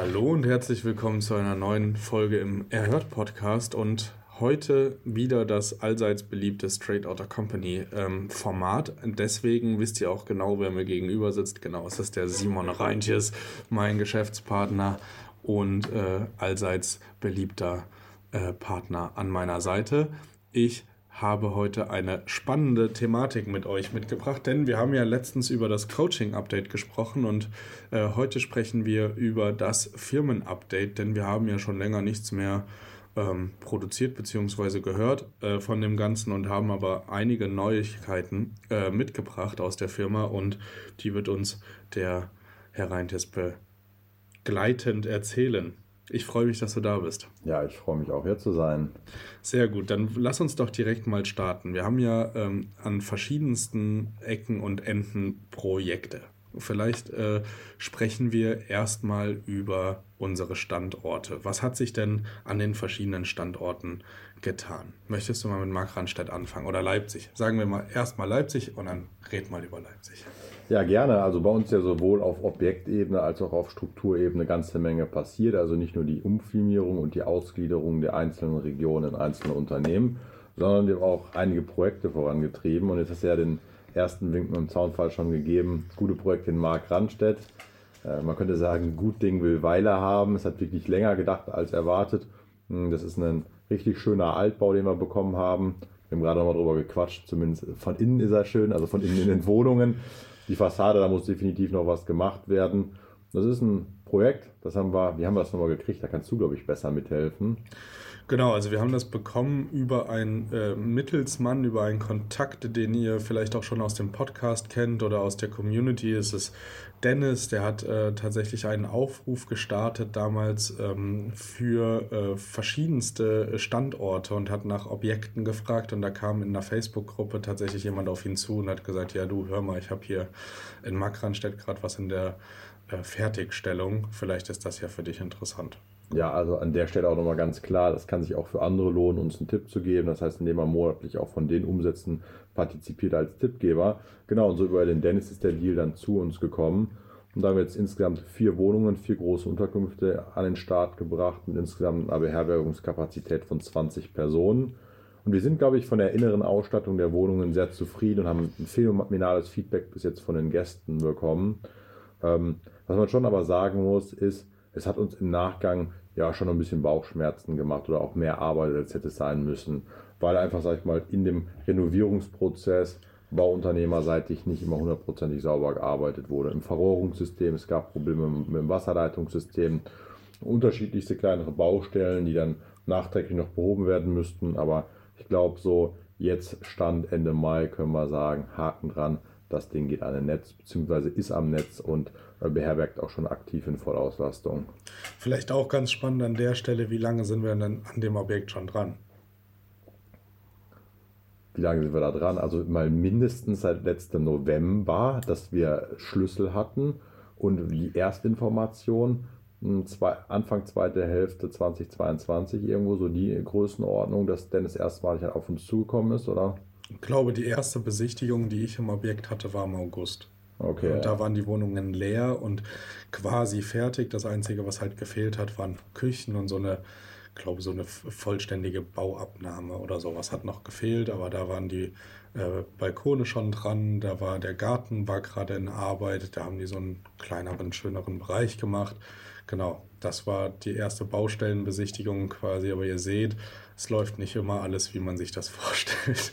Hallo und herzlich willkommen zu einer neuen Folge im Erhört Podcast und heute wieder das allseits beliebte Straight Outta Company ähm, Format. Deswegen wisst ihr auch genau, wer mir gegenüber sitzt. Genau, es ist der Simon Reintjes, mein Geschäftspartner und äh, allseits beliebter äh, Partner an meiner Seite. Ich habe heute eine spannende Thematik mit euch mitgebracht, denn wir haben ja letztens über das Coaching-Update gesprochen und äh, heute sprechen wir über das Firmen-Update, denn wir haben ja schon länger nichts mehr ähm, produziert bzw. gehört äh, von dem Ganzen und haben aber einige Neuigkeiten äh, mitgebracht aus der Firma und die wird uns der Herr Reintes begleitend erzählen. Ich freue mich, dass du da bist. Ja, ich freue mich auch hier zu sein. Sehr gut, dann lass uns doch direkt mal starten. Wir haben ja ähm, an verschiedensten Ecken und Enden Projekte. Vielleicht äh, sprechen wir erstmal über unsere Standorte. Was hat sich denn an den verschiedenen Standorten getan? Möchtest du mal mit Mark Randstedt anfangen oder Leipzig? Sagen wir mal erstmal Leipzig und dann red mal über Leipzig. Ja, gerne. Also bei uns ja sowohl auf Objektebene als auch auf Strukturebene ganze Menge passiert. Also nicht nur die Umfirmierung und die Ausgliederung der einzelnen Regionen in einzelne Unternehmen, sondern wir haben auch einige Projekte vorangetrieben. Und jetzt du ja den ersten Wink mit Zaunfall schon gegeben. Gute Projekte in Mark Randstedt. Äh, man könnte sagen, gut Ding will Weile haben. Es hat wirklich länger gedacht als erwartet. Hm, das ist ein richtig schöner Altbau, den wir bekommen haben. Wir haben gerade noch mal drüber gequatscht. Zumindest von innen ist er schön, also von innen in den Wohnungen. Die Fassade, da muss definitiv noch was gemacht werden. Das ist ein Projekt, das haben wir, wie haben wir das nochmal gekriegt? Da kannst du, glaube ich, besser mithelfen. Genau, also wir haben das bekommen über einen äh, Mittelsmann, über einen Kontakt, den ihr vielleicht auch schon aus dem Podcast kennt oder aus der Community. Es ist Dennis, der hat äh, tatsächlich einen Aufruf gestartet damals ähm, für äh, verschiedenste Standorte und hat nach Objekten gefragt. Und da kam in einer Facebook-Gruppe tatsächlich jemand auf ihn zu und hat gesagt, ja du, hör mal, ich habe hier in Makranstedt gerade was in der äh, Fertigstellung. Vielleicht ist das ja für dich interessant. Ja, also an der Stelle auch nochmal ganz klar, das kann sich auch für andere lohnen, uns einen Tipp zu geben. Das heißt, indem man monatlich auch von den Umsätzen partizipiert als Tippgeber. Genau, und so über den Dennis ist der Deal dann zu uns gekommen. Und da haben wir jetzt insgesamt vier Wohnungen, vier große Unterkünfte an den Start gebracht mit insgesamt einer Beherbergungskapazität von 20 Personen. Und wir sind, glaube ich, von der inneren Ausstattung der Wohnungen sehr zufrieden und haben ein phänomenales Feedback bis jetzt von den Gästen bekommen. Ähm, was man schon aber sagen muss, ist, es hat uns im Nachgang ja schon ein bisschen Bauchschmerzen gemacht oder auch mehr Arbeit, als hätte es sein müssen, weil einfach, sag ich mal, in dem Renovierungsprozess bauunternehmerseitig nicht immer hundertprozentig sauber gearbeitet wurde. Im Verrohrungssystem, es gab Probleme mit dem Wasserleitungssystem, unterschiedlichste kleinere Baustellen, die dann nachträglich noch behoben werden müssten. Aber ich glaube, so jetzt Stand Ende Mai können wir sagen, Haken dran, das Ding geht an ein Netz, beziehungsweise ist am Netz und äh, beherbergt auch schon aktiv in Vollauslastung. Vielleicht auch ganz spannend an der Stelle, wie lange sind wir denn an dem Objekt schon dran? Wie lange sind wir da dran? Also mal mindestens seit letztem November, dass wir Schlüssel hatten und die Erstinformation hm, zwei, Anfang zweite Hälfte 2022 irgendwo so die Größenordnung, dass Dennis erstmalig auf uns zugekommen ist, oder? Ich glaube, die erste Besichtigung, die ich im Objekt hatte, war im August. Okay. Und da waren die Wohnungen leer und quasi fertig. Das Einzige, was halt gefehlt hat, waren Küchen und so eine, glaube, so eine vollständige Bauabnahme oder sowas hat noch gefehlt, aber da waren die äh, Balkone schon dran, da war der Garten war gerade in Arbeit, da haben die so einen kleineren, schöneren Bereich gemacht. Genau, das war die erste Baustellenbesichtigung quasi, aber ihr seht, es läuft nicht immer alles, wie man sich das vorstellt.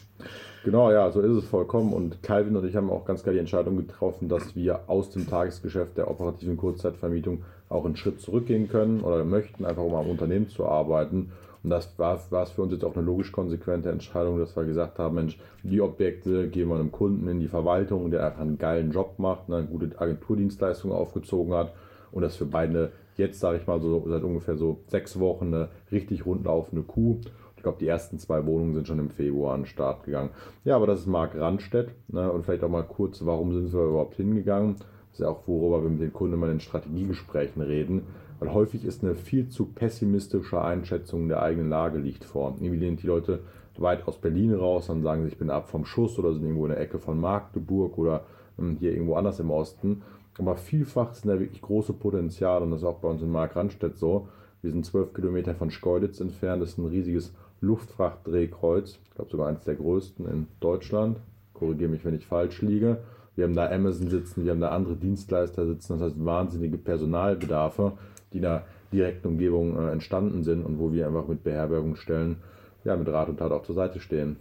Genau, ja, so ist es vollkommen. Und Calvin und ich haben auch ganz klar die Entscheidung getroffen, dass wir aus dem Tagesgeschäft der operativen Kurzzeitvermietung auch einen Schritt zurückgehen können oder möchten, einfach um am Unternehmen zu arbeiten. Und das war, war es für uns jetzt auch eine logisch konsequente Entscheidung, dass wir gesagt haben, Mensch, die Objekte geben wir einem Kunden in die Verwaltung, der einfach einen geilen Job macht, eine gute Agenturdienstleistung aufgezogen hat und das für beide jetzt, sage ich mal, so seit ungefähr so sechs Wochen eine richtig rundlaufende Kuh glaube, die ersten zwei Wohnungen sind schon im Februar an den Start gegangen. Ja, aber das ist Marc Randstedt. Ne? Und vielleicht auch mal kurz, warum sind wir überhaupt hingegangen? Das ist ja auch, worüber wir mit den Kunden immer in Strategiegesprächen reden. Weil häufig ist eine viel zu pessimistische Einschätzung der eigenen Lage liegt vor. Irgendwie lehnen die Leute weit aus Berlin raus und sagen, ich bin ab vom Schuss oder sind irgendwo in der Ecke von Magdeburg oder ähm, hier irgendwo anders im Osten. Aber vielfach sind da wirklich große Potenziale und das ist auch bei uns in Mark Randstedt so. Wir sind zwölf Kilometer von Schkeuditz entfernt, das ist ein riesiges Luftfrachtdrehkreuz, ich glaube sogar eines der größten in Deutschland. Korrigiere mich, wenn ich falsch liege. Wir haben da Amazon sitzen, wir haben da andere Dienstleister sitzen, das heißt wahnsinnige Personalbedarfe, die in der direkten Umgebung äh, entstanden sind und wo wir einfach mit Beherbergungsstellen ja, mit Rat und Tat auch zur Seite stehen.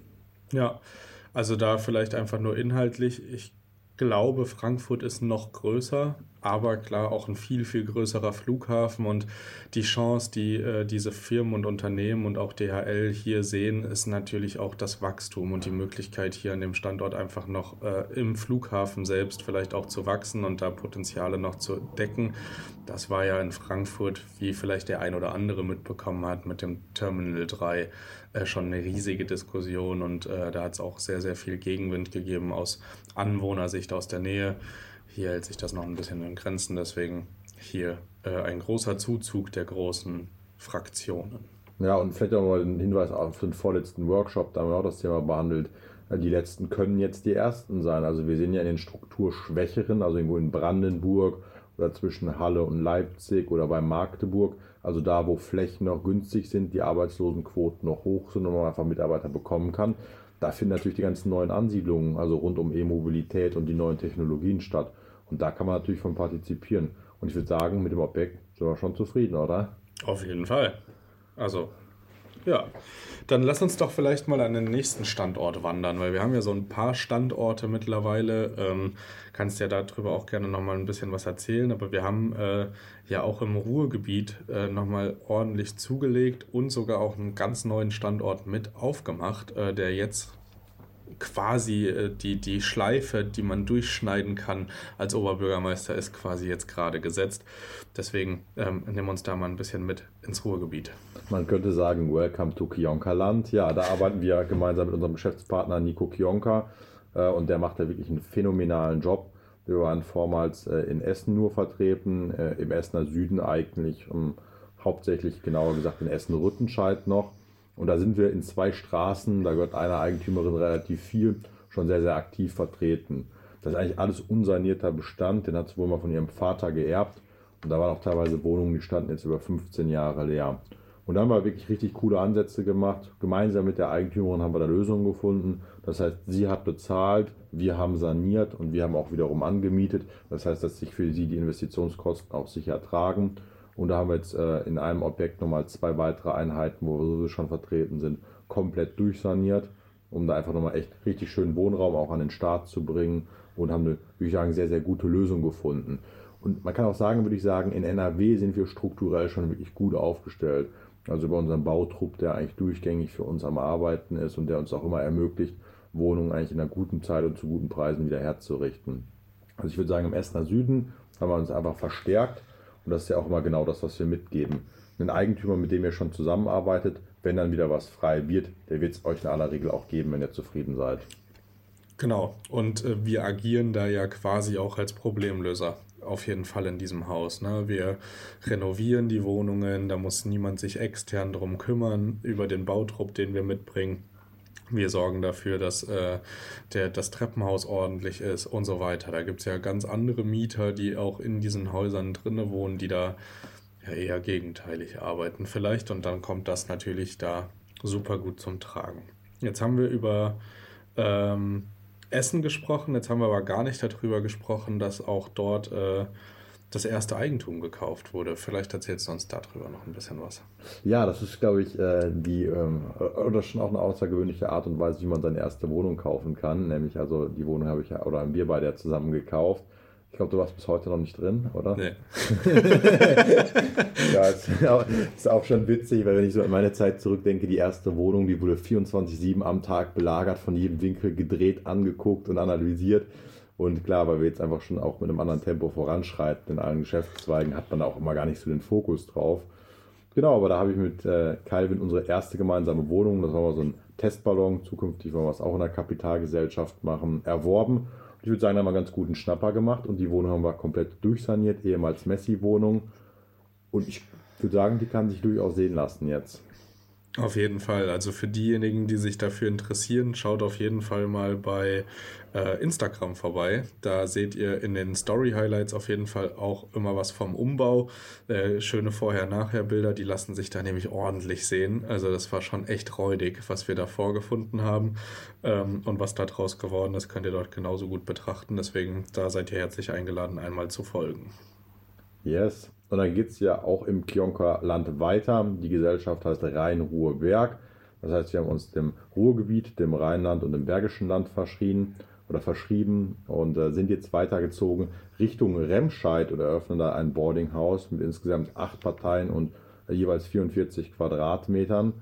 Ja, also da vielleicht einfach nur inhaltlich. Ich glaube, Frankfurt ist noch größer aber klar auch ein viel, viel größerer Flughafen und die Chance, die äh, diese Firmen und Unternehmen und auch DHL hier sehen, ist natürlich auch das Wachstum und die Möglichkeit hier an dem Standort einfach noch äh, im Flughafen selbst vielleicht auch zu wachsen und da Potenziale noch zu decken. Das war ja in Frankfurt, wie vielleicht der ein oder andere mitbekommen hat, mit dem Terminal 3 äh, schon eine riesige Diskussion und äh, da hat es auch sehr, sehr viel Gegenwind gegeben aus Anwohnersicht aus der Nähe. Hier hält sich das noch ein bisschen in Grenzen, deswegen hier äh, ein großer Zuzug der großen Fraktionen. Ja, und vielleicht auch mal ein Hinweis auf den vorletzten Workshop, da haben wir auch das Thema behandelt. Äh, die letzten können jetzt die ersten sein. Also wir sehen ja in den Strukturschwächeren, also irgendwo in Brandenburg oder zwischen Halle und Leipzig oder bei Magdeburg, also da, wo Flächen noch günstig sind, die Arbeitslosenquoten noch hoch sind und man einfach Mitarbeiter bekommen kann, da finden natürlich die ganzen neuen Ansiedlungen, also rund um E-Mobilität und die neuen Technologien statt. Und da kann man natürlich von partizipieren. Und ich würde sagen, mit dem Objekt sind wir schon zufrieden, oder? Auf jeden Fall. Also, ja. Dann lass uns doch vielleicht mal an den nächsten Standort wandern, weil wir haben ja so ein paar Standorte mittlerweile. Ähm, kannst ja darüber auch gerne nochmal ein bisschen was erzählen, aber wir haben äh, ja auch im Ruhrgebiet äh, nochmal ordentlich zugelegt und sogar auch einen ganz neuen Standort mit aufgemacht, äh, der jetzt quasi äh, die, die Schleife, die man durchschneiden kann als Oberbürgermeister, ist quasi jetzt gerade gesetzt. Deswegen ähm, nehmen wir uns da mal ein bisschen mit ins Ruhrgebiet. Man könnte sagen, Welcome to Kionka Land. Ja, da arbeiten wir gemeinsam mit unserem Geschäftspartner Nico Kionka äh, und der macht da wirklich einen phänomenalen Job. Wir waren vormals äh, in Essen nur vertreten, äh, im Essener Süden eigentlich, um, hauptsächlich genauer gesagt in Essen-Rüttenscheid noch. Und da sind wir in zwei Straßen, da gehört einer Eigentümerin relativ viel, schon sehr, sehr aktiv vertreten. Das ist eigentlich alles unsanierter Bestand, den hat sie wohl mal von ihrem Vater geerbt. Und da waren auch teilweise Wohnungen, die standen jetzt über 15 Jahre leer. Und da haben wir wirklich richtig coole Ansätze gemacht. Gemeinsam mit der Eigentümerin haben wir da Lösungen gefunden. Das heißt, sie hat bezahlt, wir haben saniert und wir haben auch wiederum angemietet. Das heißt, dass sich für sie die Investitionskosten auch sicher tragen. Und da haben wir jetzt äh, in einem Objekt nochmal zwei weitere Einheiten, wo wir sowieso schon vertreten sind, komplett durchsaniert, um da einfach nochmal echt richtig schön Wohnraum auch an den Start zu bringen und haben eine, würde ich sagen, sehr, sehr gute Lösung gefunden. Und man kann auch sagen, würde ich sagen, in NRW sind wir strukturell schon wirklich gut aufgestellt. Also bei unserem Bautrupp, der eigentlich durchgängig für uns am Arbeiten ist und der uns auch immer ermöglicht, Wohnungen eigentlich in einer guten Zeit und zu guten Preisen wieder herzurichten. Also ich würde sagen, im Essener Süden haben wir uns einfach verstärkt und das ist ja auch immer genau das, was wir mitgeben. Ein Eigentümer, mit dem ihr schon zusammenarbeitet, wenn dann wieder was frei wird, der wird es euch in aller Regel auch geben, wenn ihr zufrieden seid. Genau, und äh, wir agieren da ja quasi auch als Problemlöser. Auf jeden Fall in diesem Haus. Ne? Wir renovieren die Wohnungen, da muss niemand sich extern drum kümmern, über den Bautrupp, den wir mitbringen. Wir sorgen dafür, dass äh, der, das Treppenhaus ordentlich ist und so weiter. Da gibt es ja ganz andere Mieter, die auch in diesen Häusern drinnen wohnen, die da ja eher gegenteilig arbeiten vielleicht. Und dann kommt das natürlich da super gut zum Tragen. Jetzt haben wir über ähm, Essen gesprochen, jetzt haben wir aber gar nicht darüber gesprochen, dass auch dort äh, das erste Eigentum gekauft wurde. Vielleicht erzählst du uns darüber noch ein bisschen was. Ja, das ist, glaube ich, äh, die ähm, oder schon auch eine außergewöhnliche Art und Weise, wie man seine erste Wohnung kaufen kann. Nämlich, also die Wohnung habe ich ja, oder haben wir beide ja zusammen gekauft. Ich glaube, du warst bis heute noch nicht drin, oder? Nee. ja, ist auch, ist auch schon witzig, weil wenn ich so an meine Zeit zurückdenke, die erste Wohnung, die wurde 24-7 am Tag belagert, von jedem Winkel gedreht, angeguckt und analysiert. Und klar, weil wir jetzt einfach schon auch mit einem anderen Tempo voranschreiten in allen Geschäftszweigen, hat man auch immer gar nicht so den Fokus drauf. Genau, aber da habe ich mit äh, Calvin unsere erste gemeinsame Wohnung, das war mal so ein Testballon, zukünftig wollen wir es auch in der Kapitalgesellschaft machen, erworben. Ich würde sagen, da haben wir einen ganz guten Schnapper gemacht und die Wohnung haben wir komplett durchsaniert, ehemals Messi-Wohnung. Und ich würde sagen, die kann sich durchaus sehen lassen jetzt. Auf jeden Fall. Also für diejenigen, die sich dafür interessieren, schaut auf jeden Fall mal bei äh, Instagram vorbei. Da seht ihr in den Story Highlights auf jeden Fall auch immer was vom Umbau. Äh, schöne Vorher-Nachher-Bilder, die lassen sich da nämlich ordentlich sehen. Also das war schon echt räudig, was wir da vorgefunden haben. Ähm, und was da draus geworden ist, könnt ihr dort genauso gut betrachten. Deswegen, da seid ihr herzlich eingeladen, einmal zu folgen. Yes. Und dann geht es ja auch im Kionker Land weiter. Die Gesellschaft heißt Rhein-Ruhr-Berg. Das heißt, wir haben uns dem Ruhrgebiet, dem Rheinland und dem Bergischen Land verschrien oder verschrieben und äh, sind jetzt weitergezogen Richtung Remscheid und eröffnen da ein Boardinghaus mit insgesamt acht Parteien und äh, jeweils 44 Quadratmetern.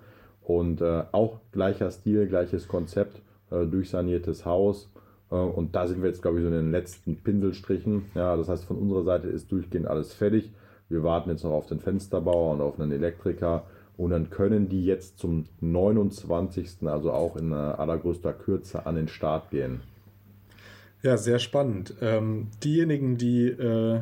Und äh, auch gleicher Stil, gleiches Konzept, äh, durchsaniertes Haus. Äh, und da sind wir jetzt, glaube ich, so in den letzten Pinselstrichen. Ja, das heißt, von unserer Seite ist durchgehend alles fertig. Wir warten jetzt noch auf den Fensterbauer und auf einen Elektriker. Und dann können die jetzt zum 29., also auch in allergrößter Kürze, an den Start gehen. Ja, sehr spannend. Ähm, diejenigen, die äh,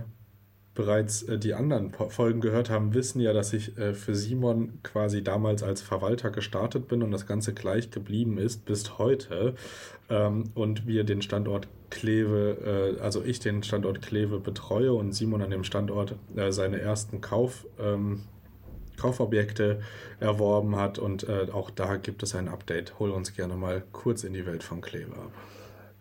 bereits äh, die anderen Folgen gehört haben, wissen ja, dass ich äh, für Simon quasi damals als Verwalter gestartet bin und das Ganze gleich geblieben ist bis heute. Ähm, und wir den Standort Kleve, äh, also ich den Standort Kleve betreue und Simon an dem Standort seine ersten Kauf. Ähm, Kaufobjekte erworben hat und auch da gibt es ein Update. Hol uns gerne mal kurz in die Welt von Kleve ab.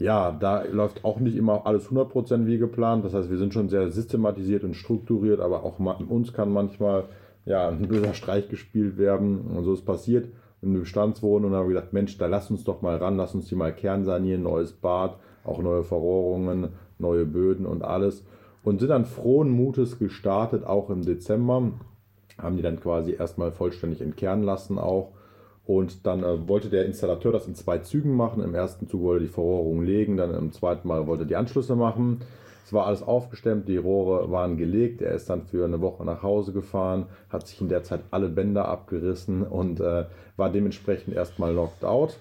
Ja, da läuft auch nicht immer alles 100% wie geplant. Das heißt, wir sind schon sehr systematisiert und strukturiert, aber auch uns kann manchmal ja, ein böser Streich gespielt werden. Und so ist passiert in einem Bestandswohnung und haben gedacht, Mensch, da lass uns doch mal ran, lass uns die mal kernsanieren, neues Bad, auch neue Verrohrungen, neue Böden und alles. Und sind dann frohen Mutes gestartet, auch im Dezember. Haben die dann quasi erstmal vollständig entkernen lassen auch. Und dann äh, wollte der Installateur das in zwei Zügen machen. Im ersten Zug wollte er die Verrohrung legen, dann im zweiten Mal wollte er die Anschlüsse machen. Es war alles aufgestemmt, die Rohre waren gelegt. Er ist dann für eine Woche nach Hause gefahren, hat sich in der Zeit alle Bänder abgerissen und äh, war dementsprechend erstmal locked out.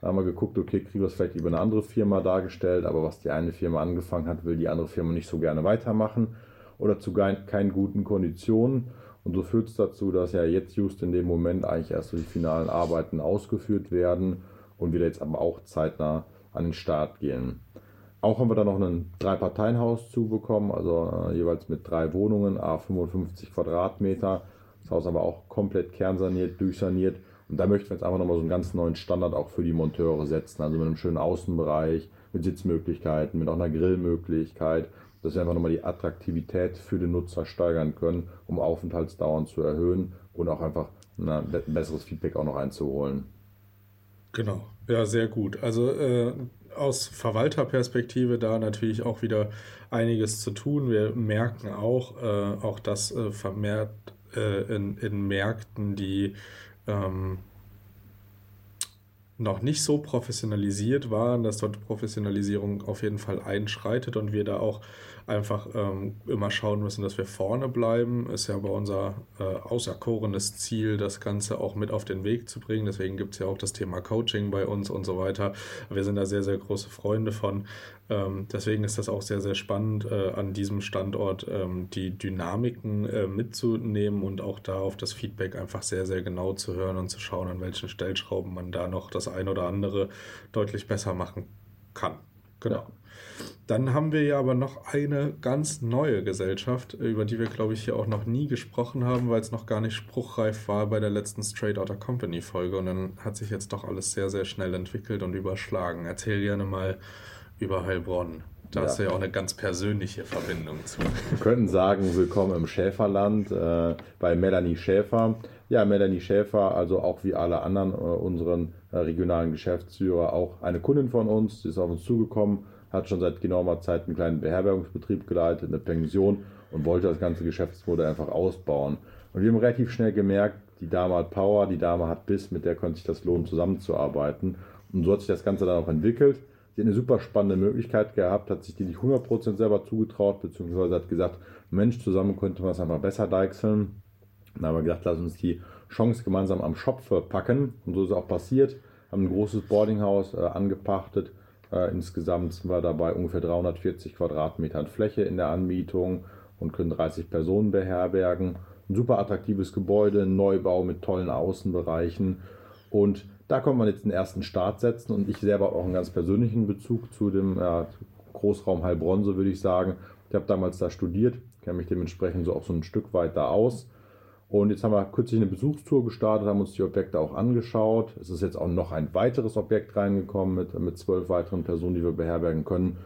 Da haben wir geguckt, okay, kriegen wir es vielleicht über eine andere Firma dargestellt, aber was die eine Firma angefangen hat, will die andere Firma nicht so gerne weitermachen oder zu keinen guten Konditionen. Und so führt es dazu, dass ja jetzt just in dem Moment eigentlich erst so die finalen Arbeiten ausgeführt werden und wir jetzt aber auch zeitnah an den Start gehen. Auch haben wir da noch ein Drei-Parteien-Haus zubekommen, also äh, jeweils mit drei Wohnungen, a 55 Quadratmeter. Das Haus aber auch komplett kernsaniert, durchsaniert. Und da möchten wir jetzt einfach nochmal so einen ganz neuen Standard auch für die Monteure setzen. Also mit einem schönen Außenbereich, mit Sitzmöglichkeiten, mit auch einer Grillmöglichkeit dass wir einfach nochmal die Attraktivität für den Nutzer steigern können, um Aufenthaltsdauern zu erhöhen und auch einfach ein besseres Feedback auch noch einzuholen. Genau, ja, sehr gut. Also äh, aus Verwalterperspektive da natürlich auch wieder einiges zu tun. Wir merken auch, äh, auch dass äh, vermehrt äh, in, in Märkten, die ähm, noch nicht so professionalisiert waren, dass dort Professionalisierung auf jeden Fall einschreitet und wir da auch einfach ähm, immer schauen müssen, dass wir vorne bleiben. Ist ja aber unser äh, auserkorenes Ziel, das Ganze auch mit auf den Weg zu bringen. Deswegen gibt es ja auch das Thema Coaching bei uns und so weiter. Wir sind da sehr, sehr große Freunde von. Ähm, deswegen ist das auch sehr, sehr spannend, äh, an diesem Standort ähm, die Dynamiken äh, mitzunehmen und auch da auf das Feedback einfach sehr, sehr genau zu hören und zu schauen, an welchen Stellschrauben man da noch das ein oder andere deutlich besser machen kann. Genau. Ja. Dann haben wir ja aber noch eine ganz neue Gesellschaft, über die wir, glaube ich, hier auch noch nie gesprochen haben, weil es noch gar nicht spruchreif war bei der letzten Straight Outta Company Folge. Und dann hat sich jetzt doch alles sehr, sehr schnell entwickelt und überschlagen. Erzähl gerne mal über Heilbronn. Da ja. hast du ja auch eine ganz persönliche Verbindung zu. Wir könnten sagen, willkommen im Schäferland äh, bei Melanie Schäfer. Ja, Melanie Schäfer, also auch wie alle anderen äh, unseren äh, regionalen Geschäftsführer, auch eine Kundin von uns, die ist auf uns zugekommen, hat schon seit genauer Zeit einen kleinen Beherbergungsbetrieb geleitet, eine Pension und wollte das ganze Geschäftsmodell einfach ausbauen. Und wir haben relativ schnell gemerkt, die Dame hat Power, die Dame hat Biss, mit der könnte sich das lohnen, zusammenzuarbeiten. Und so hat sich das Ganze dann auch entwickelt. Sie hat eine super spannende Möglichkeit gehabt, hat sich die nicht 100% selber zugetraut, beziehungsweise hat gesagt, Mensch, zusammen könnte man es einfach besser deichseln. Dann haben wir gedacht, lass uns die Chance gemeinsam am Schopf packen. Und so ist es auch passiert. Haben ein großes Boardinghaus äh, angepachtet. Äh, insgesamt sind wir dabei ungefähr 340 Quadratmetern Fläche in der Anmietung und können 30 Personen beherbergen. Ein super attraktives Gebäude, ein Neubau mit tollen Außenbereichen. Und da konnte man jetzt den ersten Start setzen und ich selber auch einen ganz persönlichen Bezug zu dem ja, Großraum Heilbronn, so würde ich sagen. Ich habe damals da studiert, kenne mich dementsprechend so auch so ein Stück weit da aus. Und jetzt haben wir kürzlich eine Besuchstour gestartet, haben uns die Objekte auch angeschaut. Es ist jetzt auch noch ein weiteres Objekt reingekommen mit, mit zwölf weiteren Personen, die wir beherbergen können.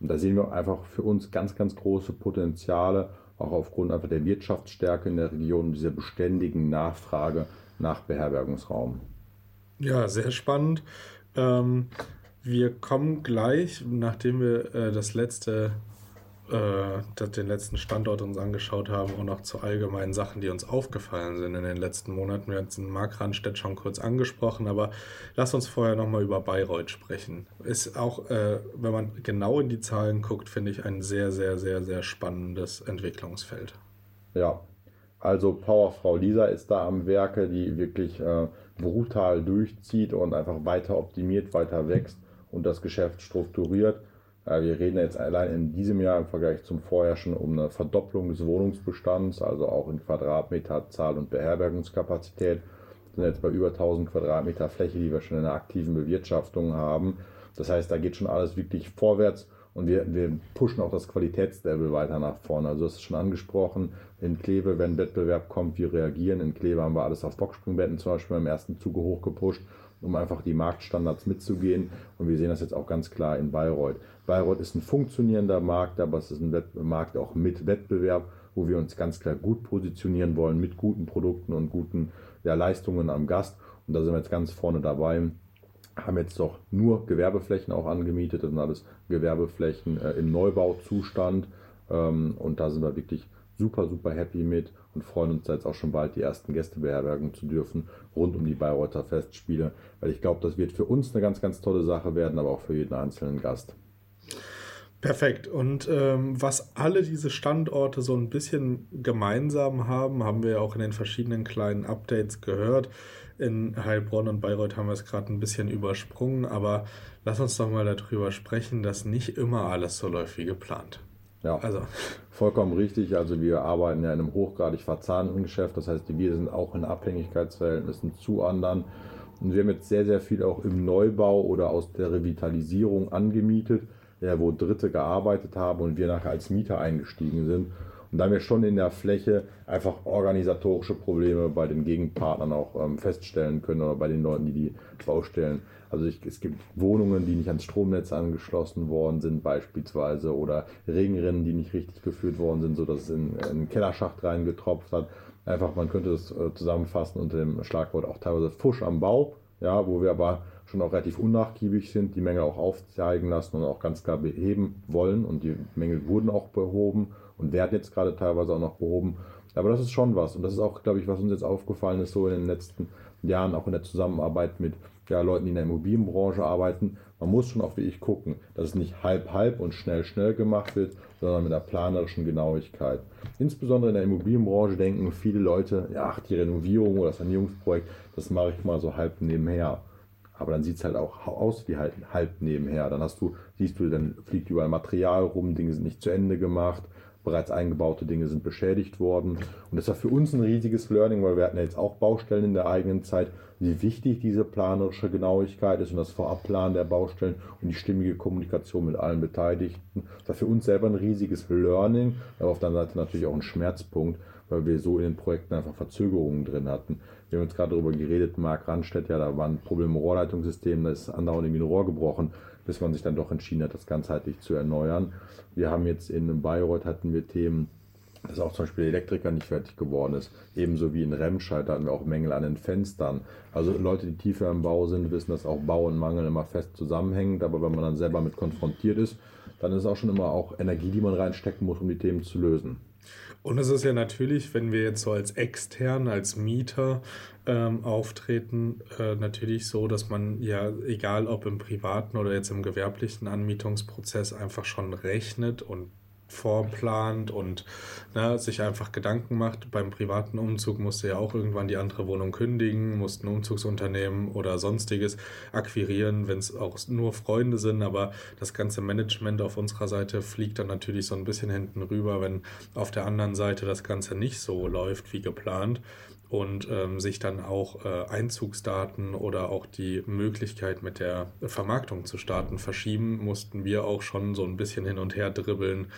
Und da sehen wir einfach für uns ganz, ganz große Potenziale, auch aufgrund einfach der Wirtschaftsstärke in der Region und dieser beständigen Nachfrage nach Beherbergungsraum. Ja, sehr spannend. Ähm, wir kommen gleich, nachdem wir äh, das letzte, äh, den letzten Standort uns angeschaut haben, auch noch zu allgemeinen Sachen, die uns aufgefallen sind in den letzten Monaten. Wir haben jetzt Mark Randstedt schon kurz angesprochen, aber lass uns vorher nochmal über Bayreuth sprechen. Ist auch, äh, wenn man genau in die Zahlen guckt, finde ich ein sehr, sehr, sehr, sehr spannendes Entwicklungsfeld. Ja, also Powerfrau Lisa ist da am Werke, die wirklich äh, brutal durchzieht und einfach weiter optimiert, weiter wächst und das Geschäft strukturiert. Wir reden jetzt allein in diesem Jahr im Vergleich zum Vorjahr schon um eine Verdopplung des Wohnungsbestands, also auch in Quadratmeterzahl und Beherbergungskapazität. Wir sind jetzt bei über 1000 Quadratmeter Fläche, die wir schon in der aktiven Bewirtschaftung haben. Das heißt, da geht schon alles wirklich vorwärts und wir, wir pushen auch das Qualitätslevel weiter nach vorne. Also das ist schon angesprochen, in Kleve, wenn Wettbewerb kommt, wir reagieren. In Kleve haben wir alles auf Boxspringbetten zum Beispiel im ersten Zuge hochgepusht, um einfach die Marktstandards mitzugehen. Und wir sehen das jetzt auch ganz klar in Bayreuth. Bayreuth ist ein funktionierender Markt, aber es ist ein Markt auch mit Wettbewerb, wo wir uns ganz klar gut positionieren wollen, mit guten Produkten und guten ja, Leistungen am Gast. Und da sind wir jetzt ganz vorne dabei haben jetzt doch nur Gewerbeflächen auch angemietet. Das sind alles Gewerbeflächen äh, im Neubauzustand. Ähm, und da sind wir wirklich super, super happy mit und freuen uns jetzt auch schon bald die ersten Gäste beherbergen zu dürfen rund um die Bayreuther Festspiele. Weil ich glaube, das wird für uns eine ganz, ganz tolle Sache werden, aber auch für jeden einzelnen Gast. Perfekt. Und ähm, was alle diese Standorte so ein bisschen gemeinsam haben, haben wir auch in den verschiedenen kleinen Updates gehört. In Heilbronn und Bayreuth haben wir es gerade ein bisschen übersprungen, aber lass uns doch mal darüber sprechen, dass nicht immer alles so läuft wie geplant. Ja, also. vollkommen richtig. Also wir arbeiten ja in einem hochgradig verzahnten Geschäft. Das heißt, wir sind auch in Abhängigkeitsverhältnissen zu anderen. Und wir haben jetzt sehr, sehr viel auch im Neubau oder aus der Revitalisierung angemietet, ja, wo Dritte gearbeitet haben und wir nachher als Mieter eingestiegen sind. Und da wir schon in der Fläche einfach organisatorische Probleme bei den Gegenpartnern auch ähm, feststellen können oder bei den Leuten, die die Baustellen. Also ich, es gibt Wohnungen, die nicht ans Stromnetz angeschlossen worden sind beispielsweise oder Regenrinnen, die nicht richtig geführt worden sind, sodass es in, in einen Kellerschacht reingetropft hat. Einfach, man könnte das äh, zusammenfassen unter dem Schlagwort auch teilweise Fusch am Bau, ja, wo wir aber schon auch relativ unnachgiebig sind, die Mängel auch aufzeigen lassen und auch ganz klar beheben wollen und die Mängel wurden auch behoben und werden jetzt gerade teilweise auch noch behoben. Aber das ist schon was. Und das ist auch, glaube ich, was uns jetzt aufgefallen ist, so in den letzten Jahren, auch in der Zusammenarbeit mit ja, Leuten, die in der Immobilienbranche arbeiten, man muss schon auch wirklich gucken, dass es nicht halb halb und schnell schnell gemacht wird, sondern mit einer planerischen Genauigkeit. Insbesondere in der Immobilienbranche denken viele Leute, ja, ach, die Renovierung oder das Sanierungsprojekt, das mache ich mal so halb nebenher. Aber dann sieht es halt auch aus wie halt halb nebenher. Dann hast du, siehst du, dann fliegt überall Material rum, Dinge sind nicht zu Ende gemacht, bereits eingebaute Dinge sind beschädigt worden. Und das war für uns ein riesiges Learning, weil wir hatten ja jetzt auch Baustellen in der eigenen Zeit, wie wichtig diese planerische Genauigkeit ist und das Vorabplanen der Baustellen und die stimmige Kommunikation mit allen Beteiligten. Das war für uns selber ein riesiges Learning, aber auf der anderen Seite natürlich auch ein Schmerzpunkt, weil wir so in den Projekten einfach Verzögerungen drin hatten. Wir haben jetzt gerade darüber geredet, Marc Randstedt, ja, da war ein Problem im Rohrleitungssystem, da ist andauernd irgendwie ein Rohr gebrochen, bis man sich dann doch entschieden hat, das ganzheitlich zu erneuern. Wir haben jetzt in Bayreuth hatten wir Themen, dass auch zum Beispiel der Elektriker nicht fertig geworden ist. Ebenso wie in Remscheid hatten wir auch Mängel an den Fenstern. Also Leute, die tiefer im Bau sind, wissen, dass auch Bau und Mangel immer fest zusammenhängt. Aber wenn man dann selber mit konfrontiert ist, dann ist es auch schon immer auch Energie, die man reinstecken muss, um die Themen zu lösen. Und es ist ja natürlich, wenn wir jetzt so als extern, als Mieter ähm, auftreten, äh, natürlich so, dass man ja, egal ob im privaten oder jetzt im gewerblichen Anmietungsprozess, einfach schon rechnet und vorplant und ne, sich einfach Gedanken macht. Beim privaten Umzug musste ja auch irgendwann die andere Wohnung kündigen, mussten Umzugsunternehmen oder sonstiges akquirieren, wenn es auch nur Freunde sind. Aber das ganze Management auf unserer Seite fliegt dann natürlich so ein bisschen hinten rüber, wenn auf der anderen Seite das Ganze nicht so läuft wie geplant und ähm, sich dann auch äh, Einzugsdaten oder auch die Möglichkeit mit der Vermarktung zu starten verschieben, mussten wir auch schon so ein bisschen hin und her dribbeln,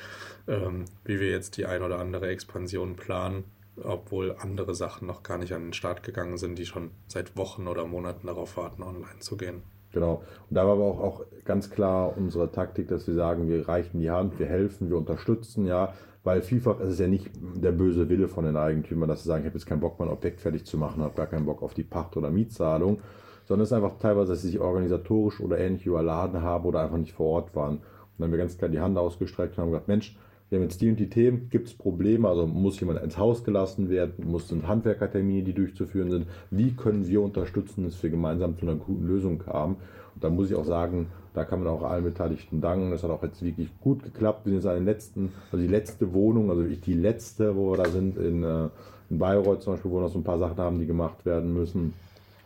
ähm, wie wir jetzt die ein oder andere Expansion planen, obwohl andere Sachen noch gar nicht an den Start gegangen sind, die schon seit Wochen oder Monaten darauf warten, online zu gehen. Genau. Und da war aber auch, auch ganz klar unsere Taktik, dass wir sagen, wir reichen die Hand, wir helfen, wir unterstützen, ja, weil vielfach ist es ja nicht der böse Wille von den Eigentümern, dass sie sagen, ich habe jetzt keinen Bock, mein Objekt fertig zu machen, habe gar keinen Bock auf die Pacht- oder Mietzahlung, sondern es ist einfach teilweise, dass sie sich organisatorisch oder ähnlich überladen haben oder einfach nicht vor Ort waren. Und dann haben wir ganz klar die Hand ausgestreckt und haben gesagt, Mensch, wir haben jetzt die und die Themen, gibt es Probleme, also muss jemand ins Haus gelassen werden, muss sind Handwerkertermine, die durchzuführen sind, wie können wir unterstützen, dass wir gemeinsam zu einer guten Lösung kamen. Und da muss ich auch sagen, da kann man auch allen Beteiligten danken. Das hat auch jetzt wirklich gut geklappt. Wir sind jetzt an den letzten, also die letzte Wohnung, also wirklich die letzte, wo wir da sind, in, äh, in Bayreuth zum Beispiel, wo noch so ein paar Sachen haben, die gemacht werden müssen.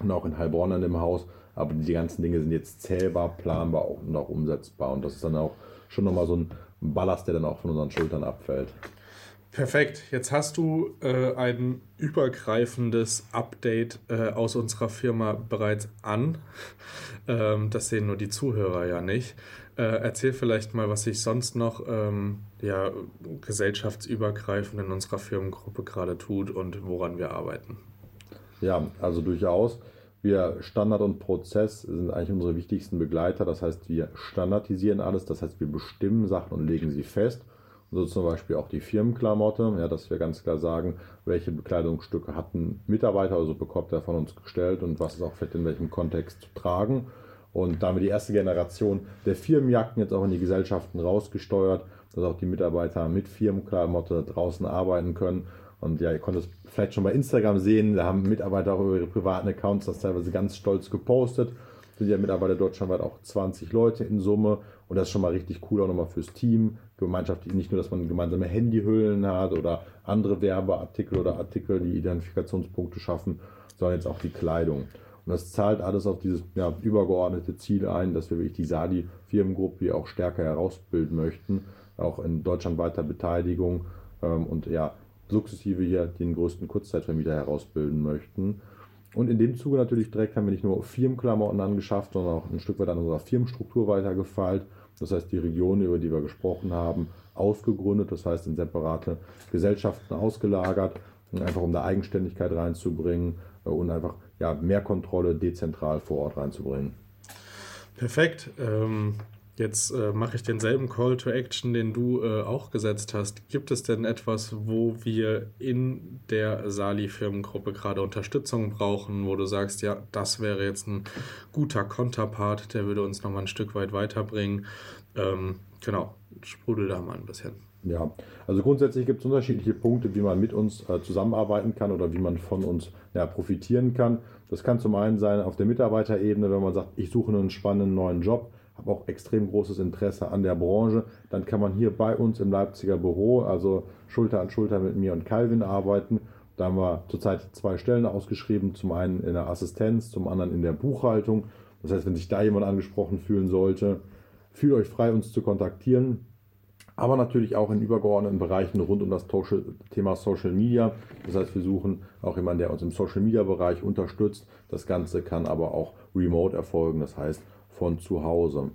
Und auch in Heilbronn an dem Haus. Aber die ganzen Dinge sind jetzt zählbar, planbar und auch umsetzbar. Und das ist dann auch schon nochmal so ein Ballast, der dann auch von unseren Schultern abfällt. Perfekt. Jetzt hast du äh, ein übergreifendes Update äh, aus unserer Firma bereits an. Ähm, das sehen nur die Zuhörer ja nicht. Äh, erzähl vielleicht mal, was sich sonst noch ähm, ja, gesellschaftsübergreifend in unserer Firmengruppe gerade tut und woran wir arbeiten. Ja, also durchaus. Wir Standard und Prozess sind eigentlich unsere wichtigsten Begleiter. Das heißt, wir standardisieren alles. Das heißt, wir bestimmen Sachen und legen sie fest. So zum Beispiel auch die Firmenklamotte, ja, dass wir ganz klar sagen, welche Bekleidungsstücke hatten Mitarbeiter, also bekommt er von uns gestellt und was ist auch vielleicht in welchem Kontext zu tragen. Und da haben wir die erste Generation der Firmenjacken jetzt auch in die Gesellschaften rausgesteuert, dass auch die Mitarbeiter mit Firmenklamotte draußen arbeiten können. Und ja, ihr konntet es vielleicht schon bei Instagram sehen, da haben Mitarbeiter auch über ihre privaten Accounts das teilweise ganz stolz gepostet. Sind ja mittlerweile deutschlandweit auch 20 Leute in Summe und das ist schon mal richtig cool auch nochmal fürs Team. Gemeinschaftlich nicht nur, dass man gemeinsame Handyhüllen hat oder andere Werbeartikel oder Artikel, die Identifikationspunkte schaffen, sondern jetzt auch die Kleidung. Und das zahlt alles auf dieses ja, übergeordnete Ziel ein, dass wir wirklich die Sadi-Firmengruppe auch stärker herausbilden möchten, auch in deutschlandweiter Beteiligung ähm, und ja, sukzessive hier den größten Kurzzeitvermieter herausbilden möchten. Und in dem Zuge natürlich direkt haben wir nicht nur Firmenklamotten angeschafft, sondern auch ein Stück weit an unserer Firmenstruktur weitergefeilt. Das heißt, die Regionen, über die wir gesprochen haben, ausgegründet, das heißt in separate Gesellschaften ausgelagert, einfach um da Eigenständigkeit reinzubringen äh, und einfach ja, mehr Kontrolle dezentral vor Ort reinzubringen. Perfekt. Ähm, Jetzt äh, mache ich denselben Call to Action, den du äh, auch gesetzt hast. Gibt es denn etwas, wo wir in der Sali-Firmengruppe gerade Unterstützung brauchen, wo du sagst, ja, das wäre jetzt ein guter Konterpart, der würde uns nochmal ein Stück weit weiterbringen? Ähm, genau, sprudel da mal ein bisschen. Ja, also grundsätzlich gibt es unterschiedliche Punkte, wie man mit uns äh, zusammenarbeiten kann oder wie man von uns ja, profitieren kann. Das kann zum einen sein auf der Mitarbeiterebene, wenn man sagt, ich suche einen spannenden neuen Job, habe auch extrem großes Interesse an der Branche, dann kann man hier bei uns im Leipziger Büro, also Schulter an Schulter mit mir und Calvin arbeiten. Da haben wir zurzeit zwei Stellen ausgeschrieben, zum einen in der Assistenz, zum anderen in der Buchhaltung. Das heißt, wenn sich da jemand angesprochen fühlen sollte, fühlt euch frei, uns zu kontaktieren aber natürlich auch in übergeordneten Bereichen rund um das Thema Social Media. Das heißt, wir suchen auch jemanden, der uns im Social Media Bereich unterstützt. Das Ganze kann aber auch remote erfolgen, das heißt von zu Hause.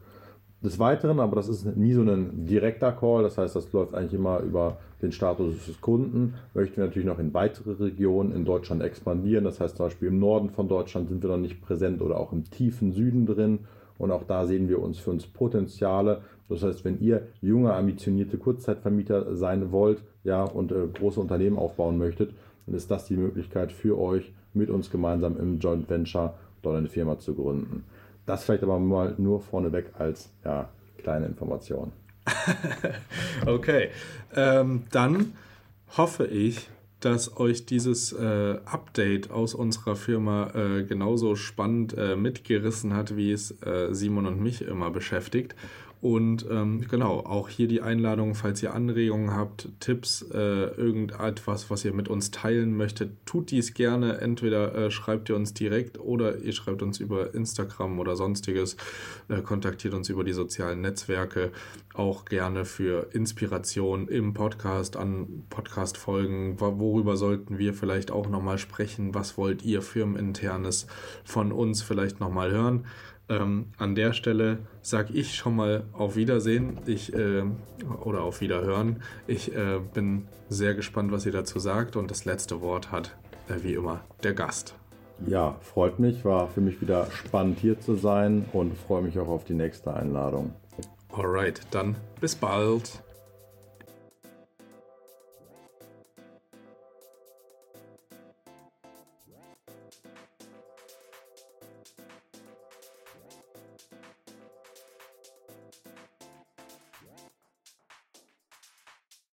Des Weiteren, aber das ist nie so ein direkter Call, das heißt, das läuft eigentlich immer über den Status des Kunden, möchten wir natürlich noch in weitere Regionen in Deutschland expandieren. Das heißt zum Beispiel im Norden von Deutschland sind wir noch nicht präsent oder auch im tiefen Süden drin. Und auch da sehen wir uns für uns Potenziale. Das heißt, wenn ihr junge, ambitionierte Kurzzeitvermieter sein wollt ja, und äh, große Unternehmen aufbauen möchtet, dann ist das die Möglichkeit für euch, mit uns gemeinsam im Joint Venture dort eine Firma zu gründen. Das vielleicht aber mal nur vorneweg als ja, kleine Information. okay, ähm, dann hoffe ich, dass euch dieses äh, Update aus unserer Firma äh, genauso spannend äh, mitgerissen hat, wie es äh, Simon und mich immer beschäftigt. Und ähm, genau, auch hier die Einladung, falls ihr Anregungen habt, Tipps, äh, irgendetwas, was ihr mit uns teilen möchtet, tut dies gerne. Entweder äh, schreibt ihr uns direkt oder ihr schreibt uns über Instagram oder sonstiges, äh, kontaktiert uns über die sozialen Netzwerke. Auch gerne für Inspiration im Podcast, an Podcast-Folgen. Worüber sollten wir vielleicht auch nochmal sprechen? Was wollt ihr firmeninternes von uns vielleicht nochmal hören? Ähm, an der Stelle sage ich schon mal auf Wiedersehen ich, äh, oder auf Wiederhören. Ich äh, bin sehr gespannt, was ihr dazu sagt und das letzte Wort hat, äh, wie immer, der Gast. Ja, freut mich, war für mich wieder spannend hier zu sein und freue mich auch auf die nächste Einladung. Alright, dann bis bald.